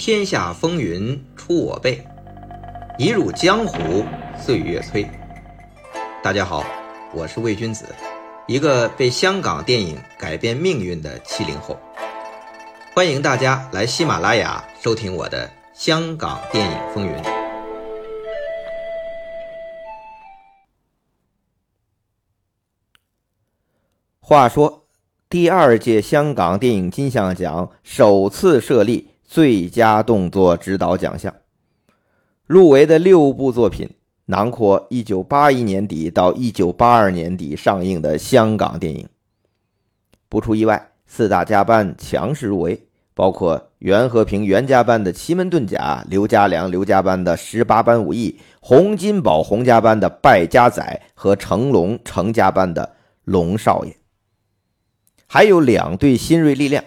天下风云出我辈，一入江湖岁月催。大家好，我是魏君子，一个被香港电影改变命运的七零后。欢迎大家来喜马拉雅收听我的《香港电影风云》。话说，第二届香港电影金像奖首次设立。最佳动作指导奖项入围的六部作品，囊括1981年底到1982年底上映的香港电影。不出意外，四大家班强势入围，包括袁和平袁家班的《奇门遁甲》，刘家良刘家班的《十八般武艺》，洪金宝洪家班的《败家仔》和成龙成家班的《龙少爷》，还有两队新锐力量。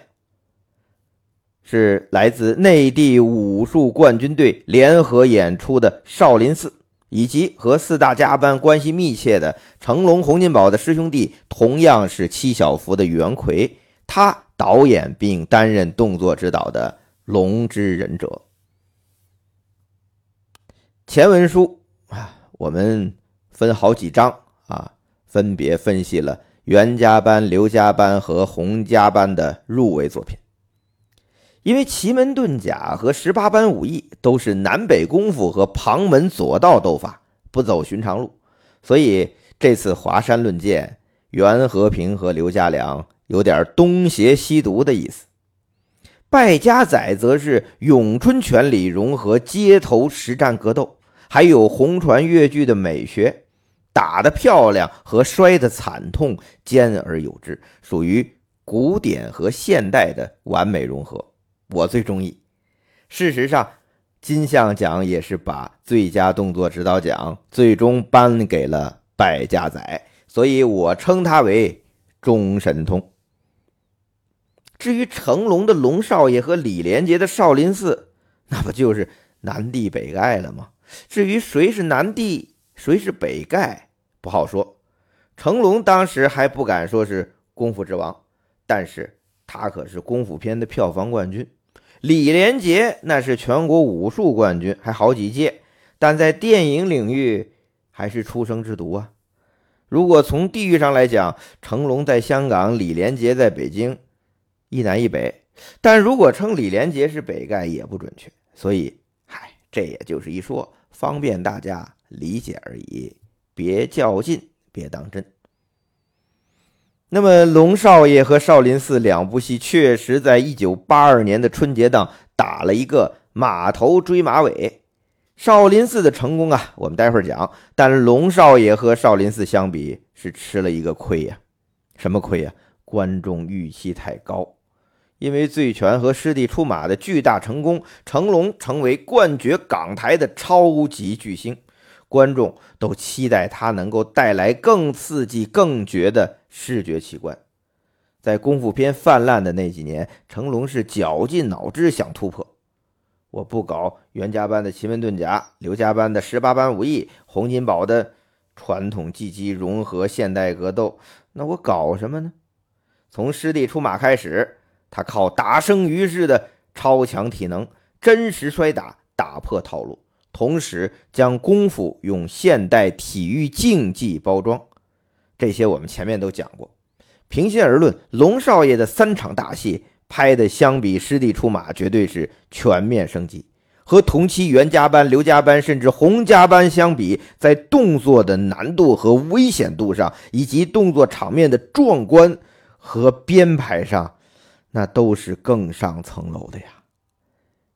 是来自内地武术冠军队联合演出的《少林寺》，以及和四大家班关系密切的成龙、洪金宝的师兄弟，同样是七小福的袁奎，他导演并担任动作指导的《龙之忍者》。前文书啊，我们分好几章啊，分别分析了袁家班、刘家班和洪家班的入围作品。因为奇门遁甲和十八般武艺都是南北功夫和旁门左道斗法，不走寻常路，所以这次华山论剑，袁和平和刘家良有点东邪西毒的意思。败家仔则是咏春拳里融合街头实战格斗，还有红船越剧的美学，打得漂亮和摔得惨痛兼而有之，属于古典和现代的完美融合。我最中意。事实上，金像奖也是把最佳动作指导奖最终颁给了败家仔，所以我称他为中神通。至于成龙的龙少爷和李连杰的少林寺，那不就是南帝北丐了吗？至于谁是南帝，谁是北丐，不好说。成龙当时还不敢说是功夫之王，但是。他可是功夫片的票房冠军，李连杰那是全国武术冠军，还好几届，但在电影领域还是初生之犊啊。如果从地域上来讲，成龙在香港，李连杰在北京，一南一北。但如果称李连杰是北丐也不准确，所以，嗨，这也就是一说，方便大家理解而已，别较劲，别当真。那么，龙少爷和少林寺两部戏确实在一九八二年的春节档打了一个马头追马尾。少林寺的成功啊，我们待会儿讲。但龙少爷和少林寺相比，是吃了一个亏呀。什么亏呀？观众预期太高，因为醉拳和师弟出马的巨大成功，成龙成为冠绝港台的超级巨星。观众都期待他能够带来更刺激、更绝的视觉奇观。在功夫片泛滥的那几年，成龙是绞尽脑汁想突破。我不搞袁家班的奇门遁甲，刘家班的十八般武艺，洪金宝的传统技击融合现代格斗，那我搞什么呢？从师弟出马开始，他靠打生鱼式的超强体能，真实摔打，打破套路。同时将功夫用现代体育竞技包装，这些我们前面都讲过。平心而论，龙少爷的三场大戏拍的相比师弟出马绝对是全面升级。和同期袁家班、刘家班甚至洪家班相比，在动作的难度和危险度上，以及动作场面的壮观和编排上，那都是更上层楼的呀。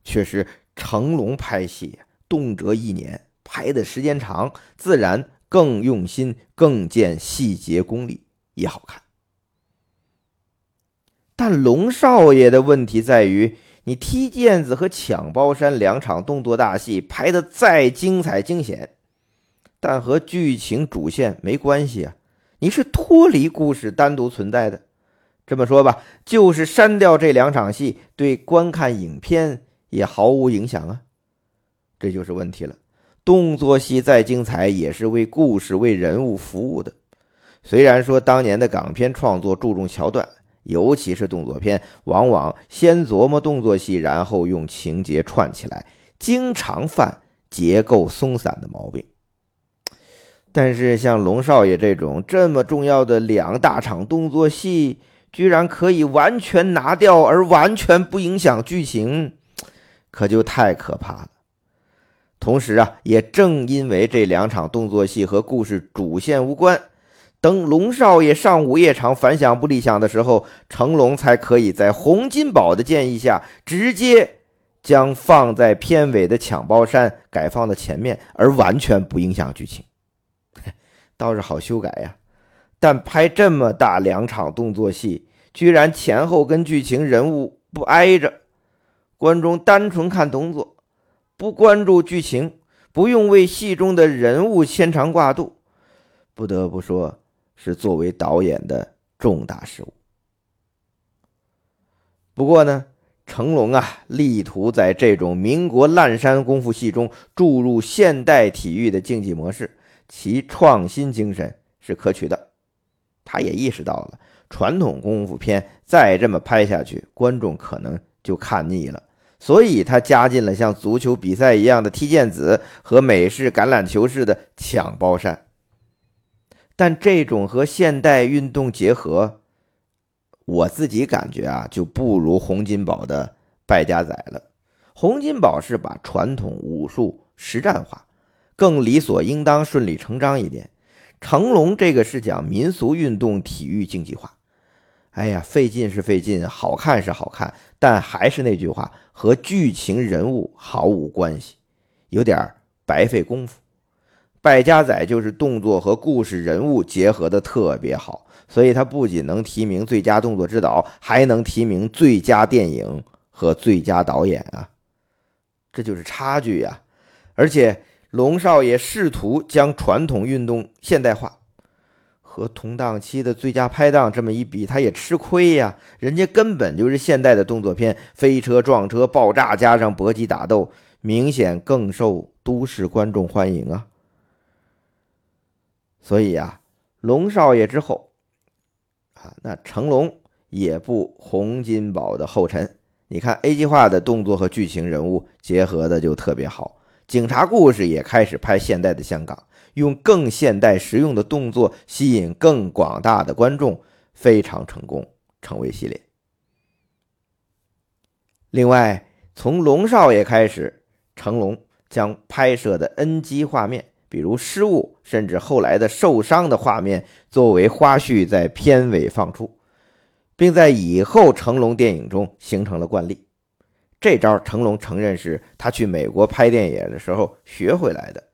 确实，成龙拍戏。动辄一年，拍的时间长，自然更用心，更见细节功力也好看。但龙少爷的问题在于，你踢毽子和抢包山两场动作大戏拍的再精彩惊险，但和剧情主线没关系啊，你是脱离故事单独存在的。这么说吧，就是删掉这两场戏，对观看影片也毫无影响啊。这就是问题了。动作戏再精彩，也是为故事、为人物服务的。虽然说当年的港片创作注重桥段，尤其是动作片，往往先琢磨动作戏，然后用情节串起来，经常犯结构松散的毛病。但是像龙少爷这种这么重要的两大场动作戏，居然可以完全拿掉，而完全不影响剧情，可就太可怕了。同时啊，也正因为这两场动作戏和故事主线无关，等龙少爷上午夜场反响不理想的时候，成龙才可以在洪金宝的建议下，直接将放在片尾的抢包山改放到前面，而完全不影响剧情。倒是好修改呀，但拍这么大两场动作戏，居然前后跟剧情人物不挨着，观众单纯看动作。不关注剧情，不用为戏中的人物牵肠挂肚，不得不说是作为导演的重大失误。不过呢，成龙啊，力图在这种民国烂山功夫戏中注入现代体育的竞技模式，其创新精神是可取的。他也意识到了传统功夫片再这么拍下去，观众可能就看腻了。所以他加进了像足球比赛一样的踢毽子和美式橄榄球式的抢包山，但这种和现代运动结合，我自己感觉啊，就不如洪金宝的败家仔了。洪金宝是把传统武术实战化，更理所应当、顺理成章一点。成龙这个是讲民俗运动体育竞技化。哎呀，费劲是费劲，好看是好看，但还是那句话，和剧情人物毫无关系，有点白费功夫。败家仔就是动作和故事人物结合的特别好，所以他不仅能提名最佳动作指导，还能提名最佳电影和最佳导演啊，这就是差距呀！而且龙少爷试图将传统运动现代化。和同档期的最佳拍档这么一比，他也吃亏呀。人家根本就是现代的动作片，飞车撞车、爆炸加上搏击打斗，明显更受都市观众欢迎啊。所以呀，龙少爷之后啊，那成龙也步洪金宝的后尘。你看 A 计划的动作和剧情人物结合的就特别好，警察故事也开始拍现代的香港。用更现代实用的动作吸引更广大的观众，非常成功，成为系列。另外，从龙少爷开始，成龙将拍摄的 NG 画面，比如失误，甚至后来的受伤的画面，作为花絮在片尾放出，并在以后成龙电影中形成了惯例。这招成龙承认是他去美国拍电影的时候学回来的。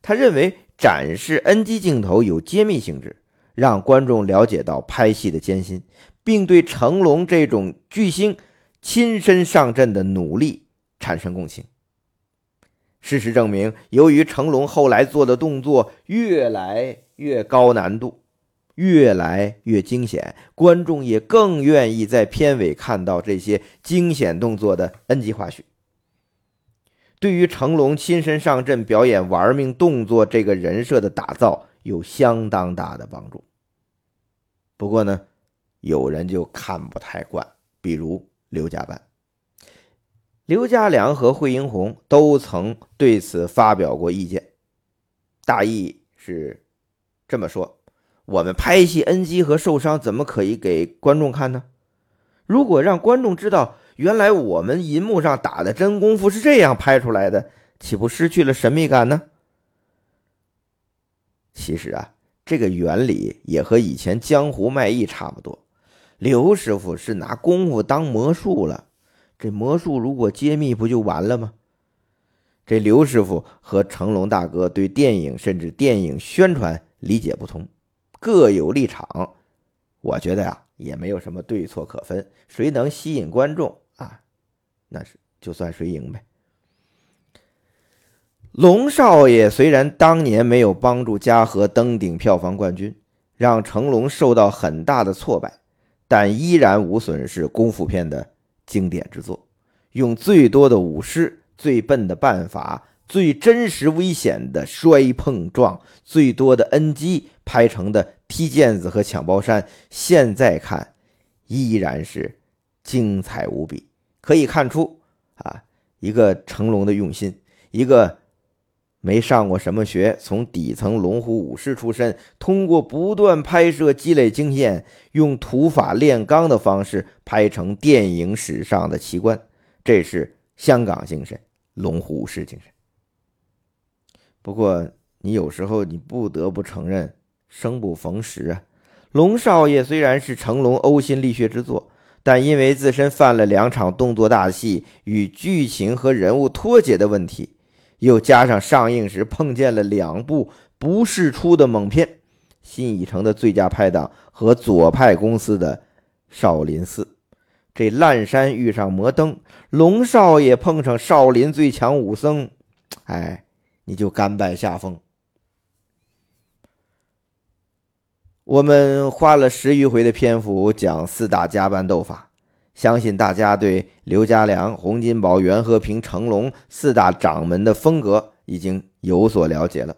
他认为。展示 NG 镜头有揭秘性质，让观众了解到拍戏的艰辛，并对成龙这种巨星亲身上阵的努力产生共情。事实证明，由于成龙后来做的动作越来越高难度，越来越惊险，观众也更愿意在片尾看到这些惊险动作的 NG 花絮。对于成龙亲身上阵表演玩命动作这个人设的打造有相当大的帮助。不过呢，有人就看不太惯，比如刘家班、刘家良和惠英红都曾对此发表过意见，大意是这么说：我们拍戏 NG 和受伤怎么可以给观众看呢？如果让观众知道。原来我们银幕上打的真功夫是这样拍出来的，岂不失去了神秘感呢？其实啊，这个原理也和以前江湖卖艺差不多。刘师傅是拿功夫当魔术了，这魔术如果揭秘，不就完了吗？这刘师傅和成龙大哥对电影甚至电影宣传理解不同，各有立场。我觉得呀，也没有什么对错可分，谁能吸引观众？啊，那是就算谁赢呗。龙少爷虽然当年没有帮助嘉禾登顶票房冠军，让成龙受到很大的挫败，但依然无损是功夫片的经典之作。用最多的舞狮、最笨的办法、最真实危险的摔碰撞、最多的 NG 拍成的踢毽子和抢包山，现在看依然是精彩无比。可以看出啊，一个成龙的用心，一个。没上过什么学，从底层龙虎武师出身，通过不断拍摄积累经验，用土法炼钢的方式拍成电影史上的奇观，这是香港精神，龙虎武师精神。不过，你有时候你不得不承认，生不逢时啊。龙少爷虽然是成龙呕心沥血之作，但因为自身犯了两场动作大戏与剧情和人物脱节的问题。又加上上映时碰见了两部不世出的猛片，《新影城的最佳拍档和左派公司的《少林寺》，这烂山遇上摩登，龙少爷碰上少林最强武僧，哎，你就甘拜下风。我们花了十余回的篇幅讲四大加班斗法。相信大家对刘家良、洪金宝、袁和平、成龙四大掌门的风格已经有所了解了。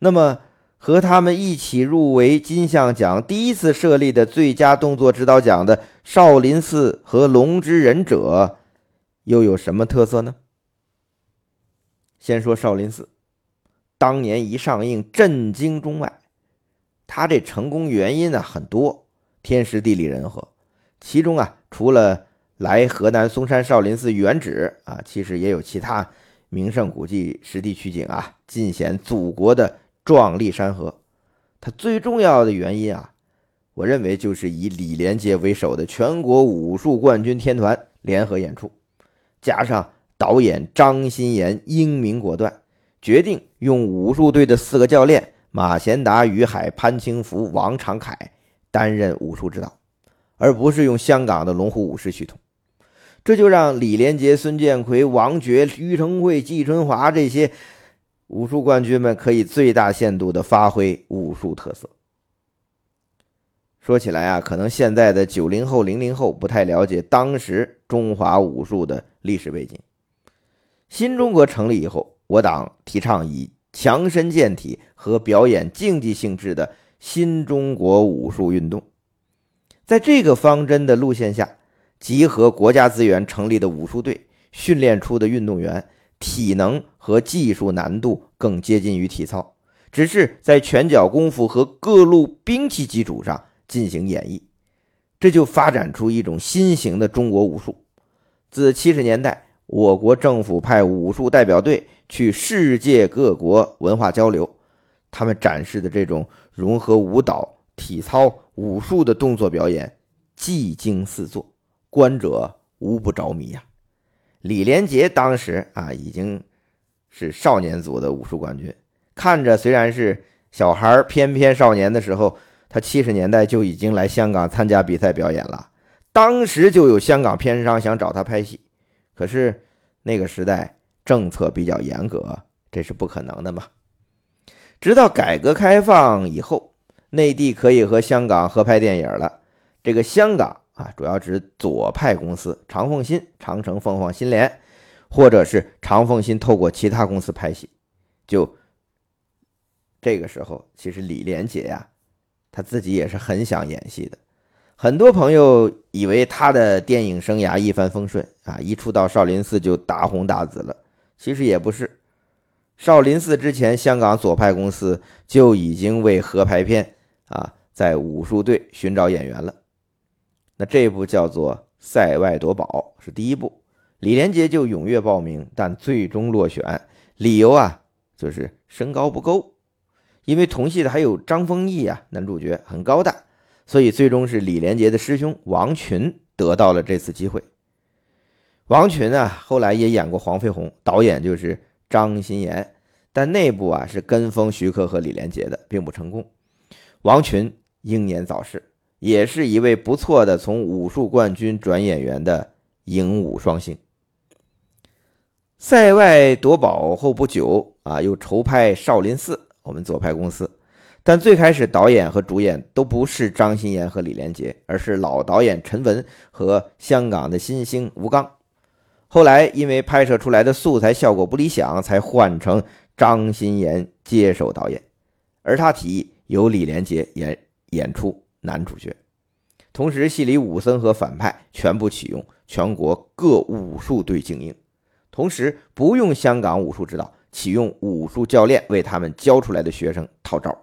那么，和他们一起入围金像奖第一次设立的最佳动作指导奖的少林寺和龙之忍者，又有什么特色呢？先说少林寺，当年一上映震惊中外，他这成功原因呢很多，天时地利人和。其中啊，除了来河南嵩山少林寺原址啊，其实也有其他名胜古迹实地取景啊，尽显祖国的壮丽山河。他最重要的原因啊，我认为就是以李连杰为首的全国武术冠军天团联合演出，加上导演张鑫炎英明果断，决定用武术队的四个教练马贤达、于海、潘清福、王长凯担任武术指导。而不是用香港的龙虎武师系统，这就让李连杰、孙建奎、王珏、于承惠、季春华这些武术冠军们可以最大限度的发挥武术特色。说起来啊，可能现在的九零后、零零后不太了解当时中华武术的历史背景。新中国成立以后，我党提倡以强身健体和表演竞技性质的新中国武术运动。在这个方针的路线下，集合国家资源成立的武术队，训练出的运动员体能和技术难度更接近于体操，只是在拳脚功夫和各路兵器基础上进行演绎，这就发展出一种新型的中国武术。自七十年代，我国政府派武术代表队去世界各国文化交流，他们展示的这种融合舞蹈、体操。武术的动作表演，技惊四座，观者无不着迷呀。李连杰当时啊，已经是少年组的武术冠军，看着虽然是小孩翩翩少年的时候，他七十年代就已经来香港参加比赛表演了。当时就有香港片商想找他拍戏，可是那个时代政策比较严格，这是不可能的嘛。直到改革开放以后。内地可以和香港合拍电影了。这个香港啊，主要指左派公司长凤新、长城凤凰新联，或者是长凤新透过其他公司拍戏。就这个时候，其实李连杰呀，他自己也是很想演戏的。很多朋友以为他的电影生涯一帆风顺啊，一出道少林寺就大红大紫了。其实也不是，少林寺之前，香港左派公司就已经为合拍片。啊，在武术队寻找演员了。那这部叫做《塞外夺宝》是第一部，李连杰就踊跃报名，但最终落选。理由啊，就是身高不够。因为同戏的还有张丰毅啊，男主角很高大，所以最终是李连杰的师兄王群得到了这次机会。王群啊，后来也演过《黄飞鸿》，导演就是张鑫炎，但那部啊是跟风徐克和李连杰的，并不成功。王群英年早逝，也是一位不错的从武术冠军转演员的影武双星。塞外夺宝后不久啊，又筹拍《少林寺》，我们左派公司，但最开始导演和主演都不是张鑫炎和李连杰，而是老导演陈文和香港的新星吴刚。后来因为拍摄出来的素材效果不理想，才换成张鑫炎接手导演，而他提议。由李连杰演演出男主角，同时，戏里武僧和反派全部启用全国各武术队精英，同时不用香港武术指导，启用武术教练为他们教出来的学生套招，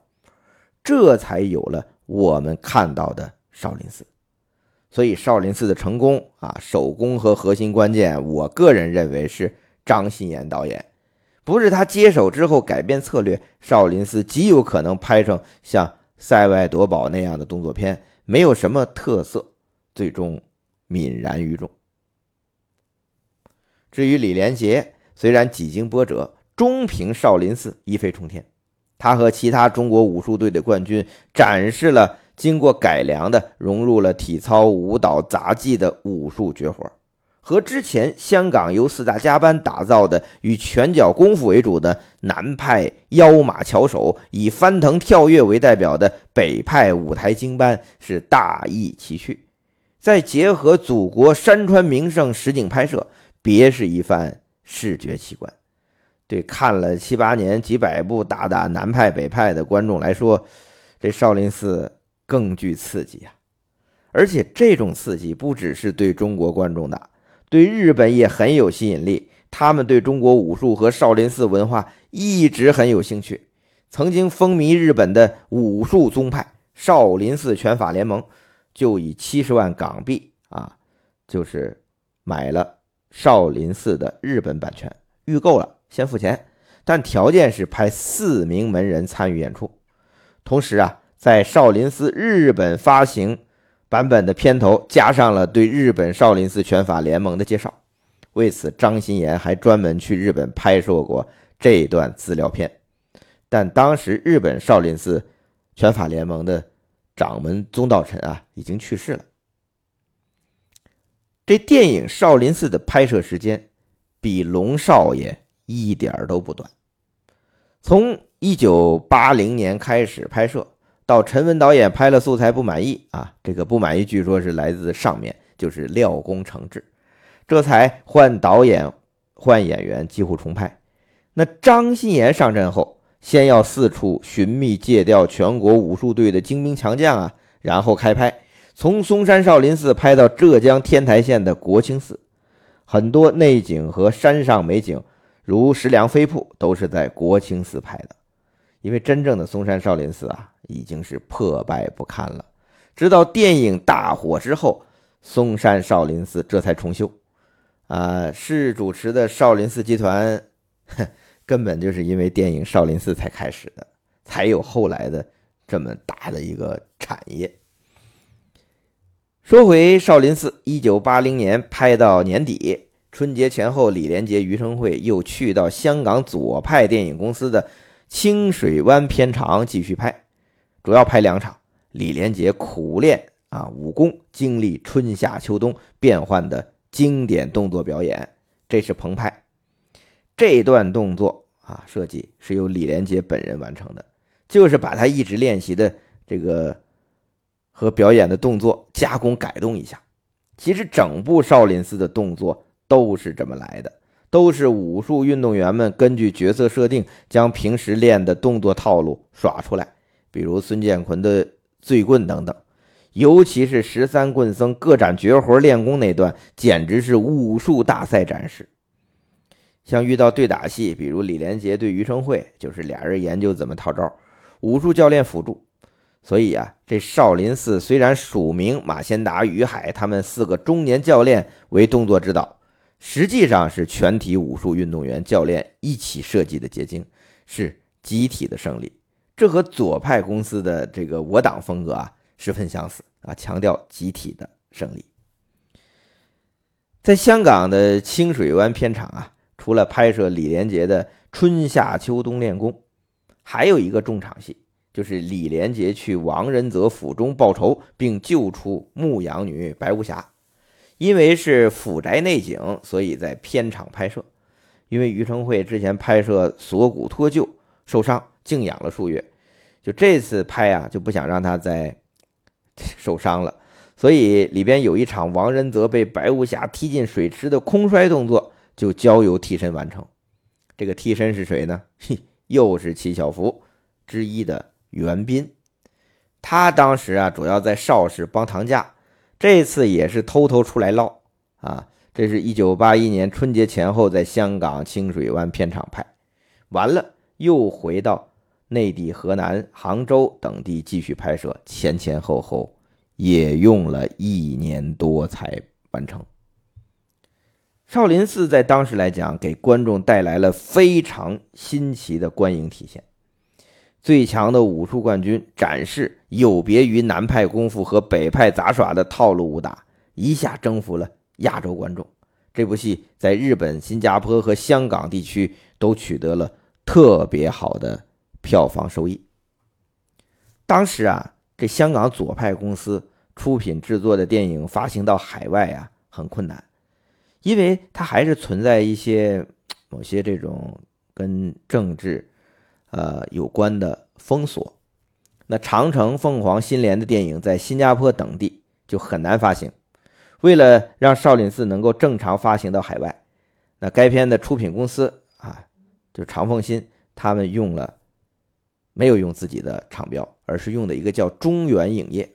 这才有了我们看到的少林寺。所以，少林寺的成功啊，手工和核心关键，我个人认为是张鑫炎导演。不是他接手之后改变策略，少林寺极有可能拍成像《塞外夺宝》那样的动作片，没有什么特色，最终泯然于众。至于李连杰，虽然几经波折，终凭少林寺一飞冲天。他和其他中国武术队的冠军展示了经过改良的、融入了体操、舞蹈、杂技的武术绝活。和之前香港由四大家班打造的以拳脚功夫为主的南派腰马巧手，以翻腾跳跃为代表的北派舞台精班是大异其趣。再结合祖国山川名胜实景拍摄，别是一番视觉奇观。对看了七八年几百部大打南派北派的观众来说，这少林寺更具刺激啊！而且这种刺激不只是对中国观众的。对日本也很有吸引力，他们对中国武术和少林寺文化一直很有兴趣。曾经风靡日本的武术宗派少林寺拳法联盟，就以七十万港币啊，就是买了少林寺的日本版权，预购了，先付钱，但条件是派四名门人参与演出，同时啊，在少林寺日本发行。版本的片头加上了对日本少林寺拳法联盟的介绍，为此张鑫炎还专门去日本拍摄过这段资料片。但当时日本少林寺拳法联盟的掌门宗道臣啊已经去世了。这电影《少林寺》的拍摄时间比《龙少爷》一点都不短，从一九八零年开始拍摄。到陈文导演拍了素材不满意啊，这个不满意据说是来自上面，就是料工程制，这才换导演、换演员，几乎重拍。那张鑫炎上阵后，先要四处寻觅借调全国武术队的精兵强将啊，然后开拍，从嵩山少林寺拍到浙江天台县的国清寺，很多内景和山上美景，如石梁飞瀑，都是在国清寺拍的。因为真正的嵩山少林寺啊，已经是破败不堪了。直到电影大火之后，嵩山少林寺这才重修。啊，是主持的少林寺集团，根本就是因为电影《少林寺》才开始的，才有后来的这么大的一个产业。说回少林寺，一九八零年拍到年底，春节前后，李连杰、余承惠又去到香港左派电影公司的。清水湾片场继续拍，主要拍两场。李连杰苦练啊武功，经历春夏秋冬变换的经典动作表演，这是棚拍。这段动作啊设计是由李连杰本人完成的，就是把他一直练习的这个和表演的动作加工改动一下。其实整部少林寺的动作都是这么来的。都是武术运动员们根据角色设定，将平时练的动作套路耍出来，比如孙建坤的醉棍等等。尤其是十三棍僧各展绝活练功那段，简直是武术大赛展示。像遇到对打戏，比如李连杰对余承惠，就是俩人研究怎么套招，武术教练辅助。所以啊，这少林寺虽然署名马先达、于海他们四个中年教练为动作指导。实际上是全体武术运动员教练一起设计的结晶，是集体的胜利。这和左派公司的这个我党风格啊十分相似啊，强调集体的胜利。在香港的清水湾片场啊，除了拍摄李连杰的春夏秋冬练功，还有一个重场戏，就是李连杰去王仁泽府中报仇，并救出牧羊女白无瑕。因为是府宅内景，所以在片场拍摄。因为余承惠之前拍摄锁骨脱臼受伤，静养了数月，就这次拍啊，就不想让他再受伤了，所以里边有一场王仁泽被白无瑕踢进水池的空摔动作，就交由替身完成。这个替身是谁呢？嘿，又是七小福之一的袁斌。他当时啊，主要在邵氏帮堂架。这次也是偷偷出来捞啊。这是一九八一年春节前后在香港清水湾片场拍，完了又回到内地河南、杭州等地继续拍摄，前前后后也用了一年多才完成。少林寺在当时来讲，给观众带来了非常新奇的观影体验。最强的武术冠军展示有别于南派功夫和北派杂耍的套路武打，一下征服了。亚洲观众，这部戏在日本、新加坡和香港地区都取得了特别好的票房收益。当时啊，这香港左派公司出品制作的电影发行到海外啊很困难，因为它还是存在一些某些这种跟政治呃有关的封锁。那长城、凤凰、新联的电影在新加坡等地就很难发行。为了让少林寺能够正常发行到海外，那该片的出品公司啊，就长凤新，他们用了没有用自己的厂标，而是用的一个叫中原影业。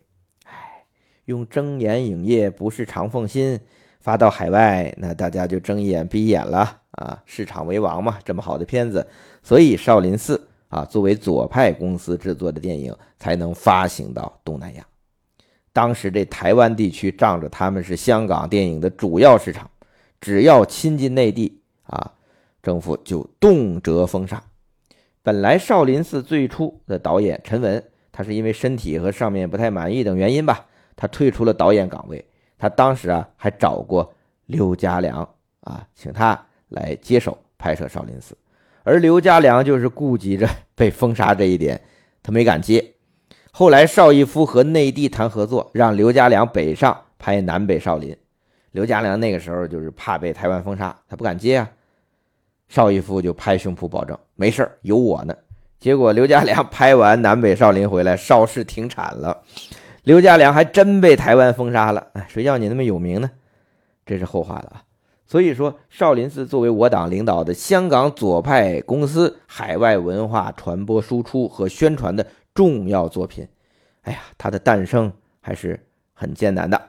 哎，用睁眼影业不是长凤新发到海外，那大家就睁一眼闭一眼了啊！市场为王嘛，这么好的片子，所以少林寺啊作为左派公司制作的电影才能发行到东南亚。当时这台湾地区仗着他们是香港电影的主要市场，只要亲近内地啊，政府就动辄封杀。本来少林寺最初的导演陈文，他是因为身体和上面不太满意等原因吧，他退出了导演岗位。他当时啊还找过刘家良啊，请他来接手拍摄少林寺，而刘家良就是顾及着被封杀这一点，他没敢接。后来，邵逸夫和内地谈合作，让刘家良北上拍南北少林。刘家良那个时候就是怕被台湾封杀，他不敢接啊。邵逸夫就拍胸脯保证没事有我呢。结果刘家良拍完南北少林回来，邵氏停产了，刘家良还真被台湾封杀了。哎，谁叫你那么有名呢？这是后话了啊。所以说，少林寺作为我党领导的香港左派公司，海外文化传播、输出和宣传的。重要作品，哎呀，它的诞生还是很艰难的。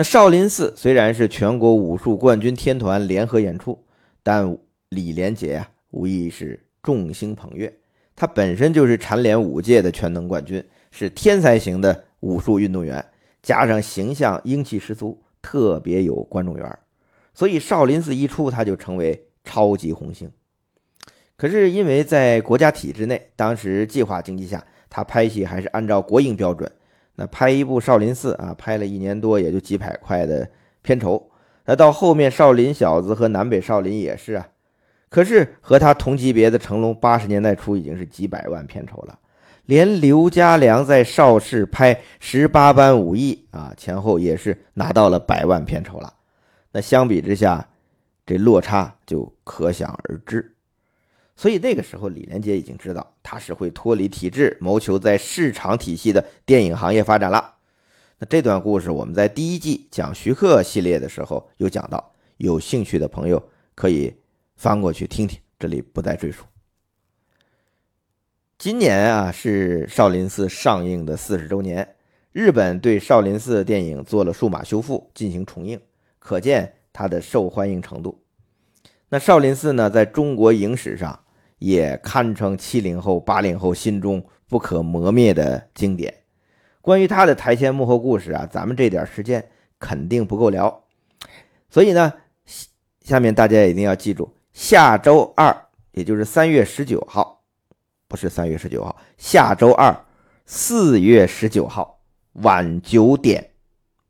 那少林寺虽然是全国武术冠军天团联合演出，但李连杰呀，无疑是众星捧月。他本身就是蝉联五届的全能冠军，是天才型的武术运动员，加上形象英气十足，特别有观众缘所以少林寺一出，他就成为超级红星。可是因为在国家体制内，当时计划经济下，他拍戏还是按照国营标准。那拍一部少林寺啊，拍了一年多也就几百块的片酬。那到后面少林小子和南北少林也是啊。可是和他同级别的成龙，八十年代初已经是几百万片酬了。连刘家良在邵氏拍十八般武艺啊，前后也是拿到了百万片酬了。那相比之下，这落差就可想而知。所以那个时候，李连杰已经知道他是会脱离体制，谋求在市场体系的电影行业发展了。那这段故事我们在第一季讲徐克系列的时候有讲到，有兴趣的朋友可以翻过去听听，这里不再赘述。今年啊是少林寺上映的四十周年，日本对少林寺电影做了数码修复，进行重映，可见它的受欢迎程度。那少林寺呢，在中国影史上。也堪称七零后、八零后心中不可磨灭的经典。关于他的台前幕后故事啊，咱们这点时间肯定不够聊，所以呢，下面大家一定要记住，下周二，也就是三月十九号，不是三月十九号，下周二，四月十九号晚九点，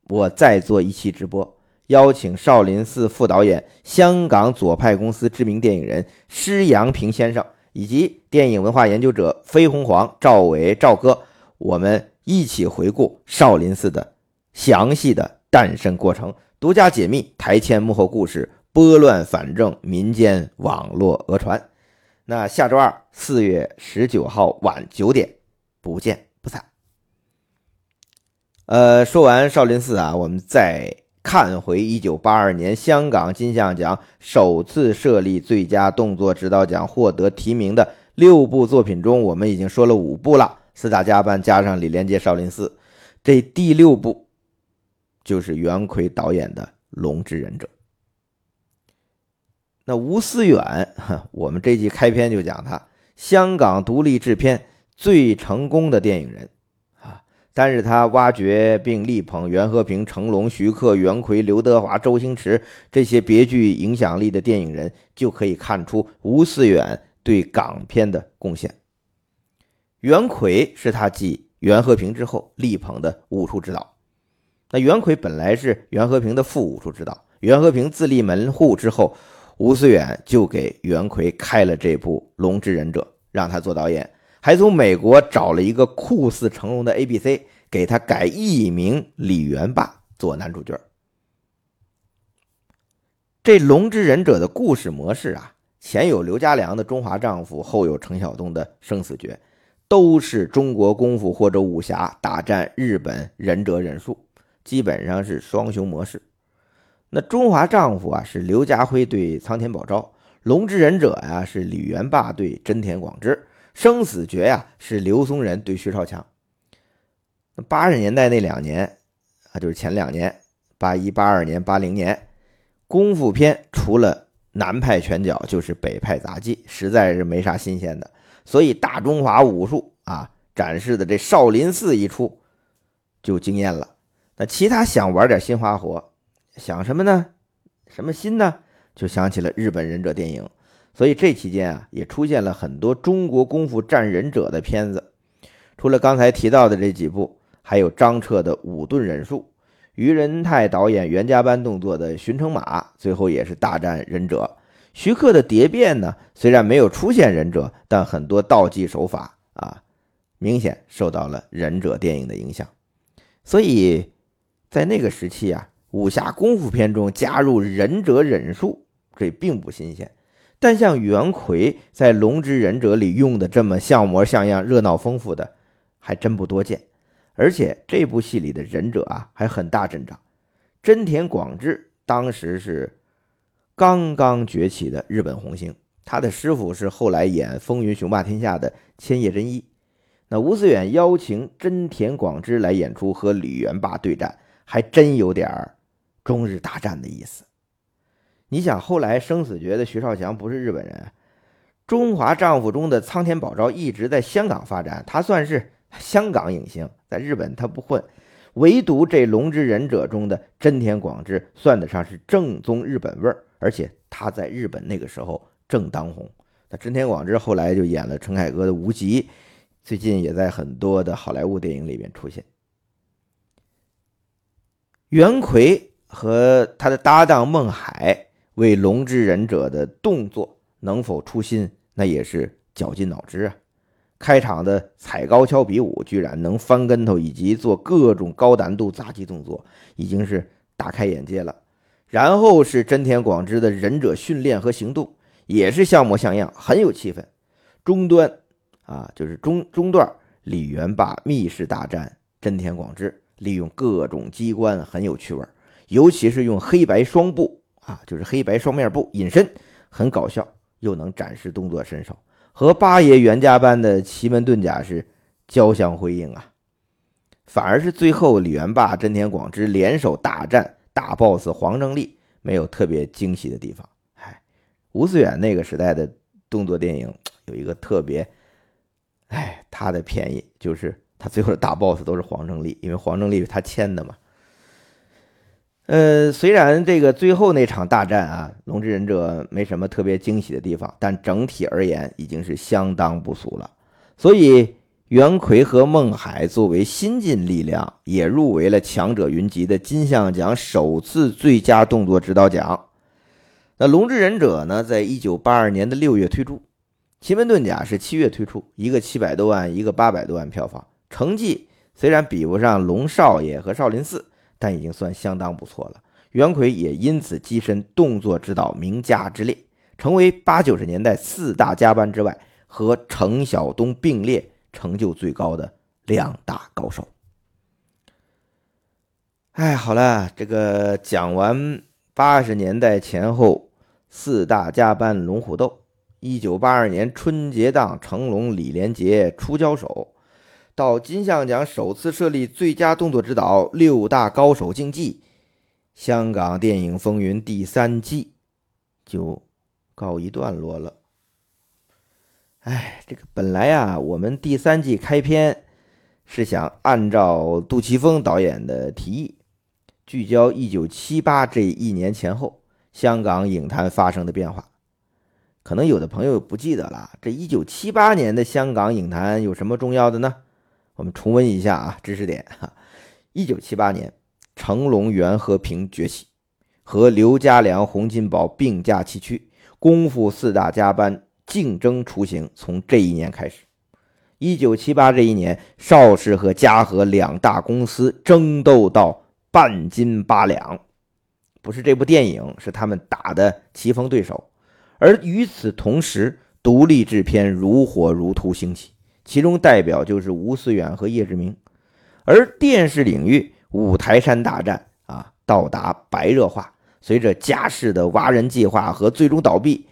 我再做一期直播。邀请少林寺副导演、香港左派公司知名电影人施阳平先生，以及电影文化研究者飞鸿黄赵伟赵哥，我们一起回顾少林寺的详细的诞生过程，独家解密台前幕后故事，拨乱反正，民间网络讹传。那下周二四月十九号晚九点，不见不散。呃，说完少林寺啊，我们再。看回一九八二年香港金像奖首次设立最佳动作指导奖获得提名的六部作品中，我们已经说了五部了。四大家班加上李连杰《少林寺》，这第六部就是袁奎导演的《龙之忍者》。那吴思远，我们这集开篇就讲他，香港独立制片最成功的电影人，但是他挖掘并力捧袁和平、成龙、徐克、袁奎、刘德华、周星驰这些别具影响力的电影人，就可以看出吴思远对港片的贡献。袁奎是他继袁和平之后力捧的武术指导，那袁奎本来是袁和平的副武术指导，袁和平自立门户之后。吴思远就给袁奎开了这部《龙之忍者》，让他做导演，还从美国找了一个酷似成龙的 A B C，给他改艺名李元霸做男主角。这《龙之忍者》的故事模式啊，前有刘家良的《中华丈夫》，后有程晓东的《生死决》，都是中国功夫或者武侠大战日本忍者忍术，基本上是双雄模式。那中华丈夫啊是刘家辉对苍田宝昭，龙之忍者呀是李元霸对真田广之，生死决呀是刘松仁对薛少强。那八十年代那两年啊，就是前两年，八一、八二年、八零年，功夫片除了南派拳脚就是北派杂技，实在是没啥新鲜的。所以大中华武术啊展示的这少林寺一出就惊艳了。那其他想玩点新花活。想什么呢？什么新呢？就想起了日本忍者电影，所以这期间啊，也出现了很多中国功夫战忍者的片子。除了刚才提到的这几部，还有张彻的五遁忍术，于仁泰导演袁家班动作的巡城马，最后也是大战忍者。徐克的蝶变呢，虽然没有出现忍者，但很多道具手法啊，明显受到了忍者电影的影响。所以在那个时期啊。武侠功夫片中加入忍者忍术，这并不新鲜。但像袁奎在《龙之忍者》里用的这么像模像样、热闹丰富的，还真不多见。而且这部戏里的忍者啊，还很大阵仗。真田广之当时是刚刚崛起的日本红星，他的师傅是后来演《风云雄霸天下》的千叶真一。那吴思远邀请真田广之来演出，和李元霸对战，还真有点儿。中日大战的意思，你想后来生死决的徐少强不是日本人，中华丈夫中的苍天宝昭一直在香港发展，他算是香港影星，在日本他不混，唯独这龙之忍者中的真田广之算得上是正宗日本味儿，而且他在日本那个时候正当红。那真田广之后来就演了陈凯歌的无极，最近也在很多的好莱坞电影里面出现。袁奎。和他的搭档孟海为龙之忍者的动作能否出新，那也是绞尽脑汁啊！开场的踩高跷比武，居然能翻跟头，以及做各种高难度杂技动作，已经是大开眼界了。然后是真田广之的忍者训练和行动，也是像模像样，很有气氛。中端啊，就是中中段，李元霸密室大战真田广之，利用各种机关，很有趣味。尤其是用黑白双布啊，就是黑白双面布隐身，很搞笑，又能展示动作身手，和八爷袁家班的奇门遁甲是交相辉映啊。反而是最后李元霸、真田广之联手大战大 boss 黄正利，没有特别惊喜的地方。哎，吴思远那个时代的动作电影有一个特别，哎，他的便宜就是他最后的大 boss 都是黄正利，因为黄正利是他签的嘛。呃，虽然这个最后那场大战啊，龙之忍者没什么特别惊喜的地方，但整体而言已经是相当不俗了。所以袁奎和孟海作为新晋力量，也入围了强者云集的金像奖首次最佳动作指导奖。那龙之忍者呢，在一九八二年的六月推出，奇门遁甲是七月推出，一个七百多万，一个八百多万票房，成绩虽然比不上龙少爷和少林寺。但已经算相当不错了。袁奎也因此跻身动作指导名家之列，成为八九十年代四大家班之外和程晓东并列成就最高的两大高手。哎，好了，这个讲完八十年代前后四大家班龙虎斗，一九八二年春节档成龙李连杰初交手。到金像奖首次设立最佳动作指导六大高手竞技，香港电影风云第三季就告一段落了。哎，这个本来啊，我们第三季开篇是想按照杜琪峰导演的提议，聚焦一九七八这一年前后香港影坛发生的变化。可能有的朋友不记得了，这一九七八年的香港影坛有什么重要的呢？我们重温一下啊，知识点哈。一九七八年，成龙、袁和平崛起，和刘家良、洪金宝并驾齐驱，功夫四大家班竞争雏形从这一年开始。一九七八这一年，邵氏和嘉禾两大公司争斗到半斤八两，不是这部电影，是他们打的棋逢对手。而与此同时，独立制片如火如荼兴起。其中代表就是吴思远和叶志明，而电视领域五台山大战啊到达白热化。随着嘉士的挖人计划和最终倒闭，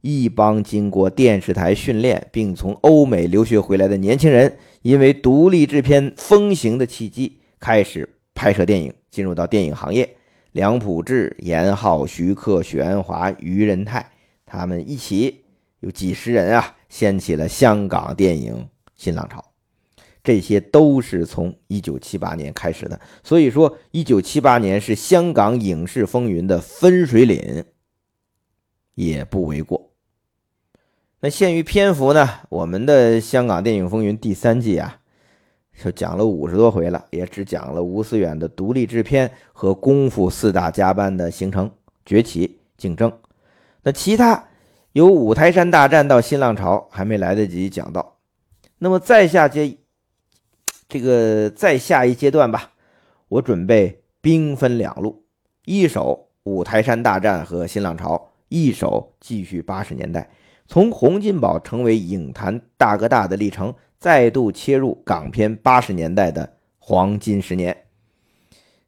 一帮经过电视台训练并从欧美留学回来的年轻人，因为独立制片风行的契机，开始拍摄电影，进入到电影行业。梁普志、严浩、徐克、许鞍华、于仁泰，他们一起有几十人啊。掀起了香港电影新浪潮，这些都是从一九七八年开始的。所以说，一九七八年是香港影视风云的分水岭，也不为过。那限于篇幅呢，我们的《香港电影风云》第三季啊，就讲了五十多回了，也只讲了吴思远的独立制片和功夫四大家班的形成、崛起、竞争。那其他。由五台山大战到新浪潮还没来得及讲到，那么再下阶，这个再下一阶段吧，我准备兵分两路，一手五台山大战和新浪潮，一手继续八十年代，从洪金宝成为影坛大哥大的历程，再度切入港片八十年代的黄金十年，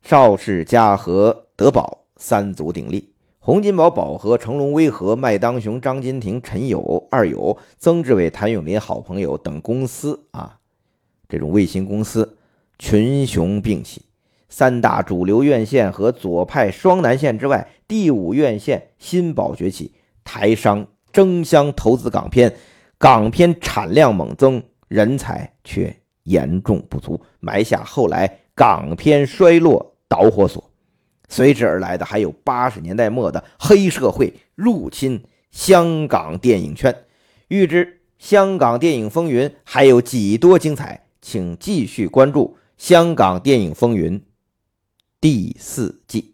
邵氏、嘉禾、德宝三足鼎立。洪金宝、宝和、成龙、威和、麦当雄、张金庭、陈友、二友、曾志伟、谭咏麟好朋友等公司啊，这种卫星公司群雄并起。三大主流院线和左派双南线之外，第五院线新宝崛起，台商争相投资港片，港片产量猛增，人才却严重不足，埋下后来港片衰落导火索。随之而来的还有八十年代末的黑社会入侵香港电影圈。预知香港电影风云还有几多精彩，请继续关注《香港电影风云》第四季。